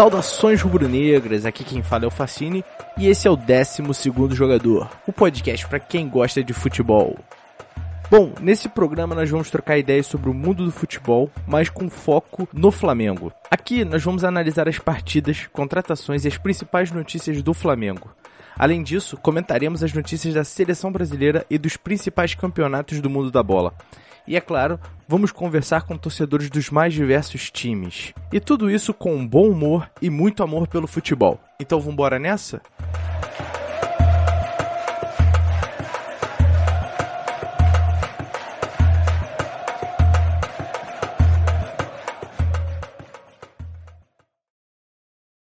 Saudações rubro-negras, aqui quem fala é o Facine e esse é o 12 Jogador, o podcast para quem gosta de futebol. Bom, nesse programa nós vamos trocar ideias sobre o mundo do futebol, mas com foco no Flamengo. Aqui nós vamos analisar as partidas, contratações e as principais notícias do Flamengo. Além disso, comentaremos as notícias da seleção brasileira e dos principais campeonatos do mundo da bola. E é claro, vamos conversar com torcedores dos mais diversos times. E tudo isso com um bom humor e muito amor pelo futebol. Então vamos embora nessa?